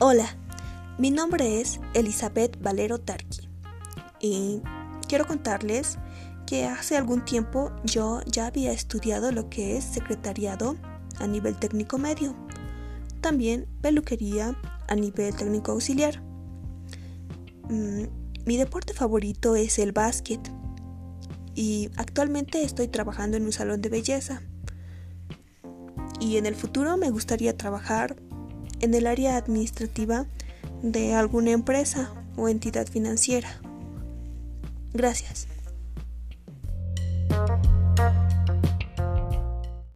Hola, mi nombre es Elizabeth Valero Tarqui y quiero contarles que hace algún tiempo yo ya había estudiado lo que es secretariado a nivel técnico medio, también peluquería a nivel técnico auxiliar. Mm, mi deporte favorito es el básquet y actualmente estoy trabajando en un salón de belleza. Y en el futuro me gustaría trabajar en el área administrativa de alguna empresa o entidad financiera. Gracias.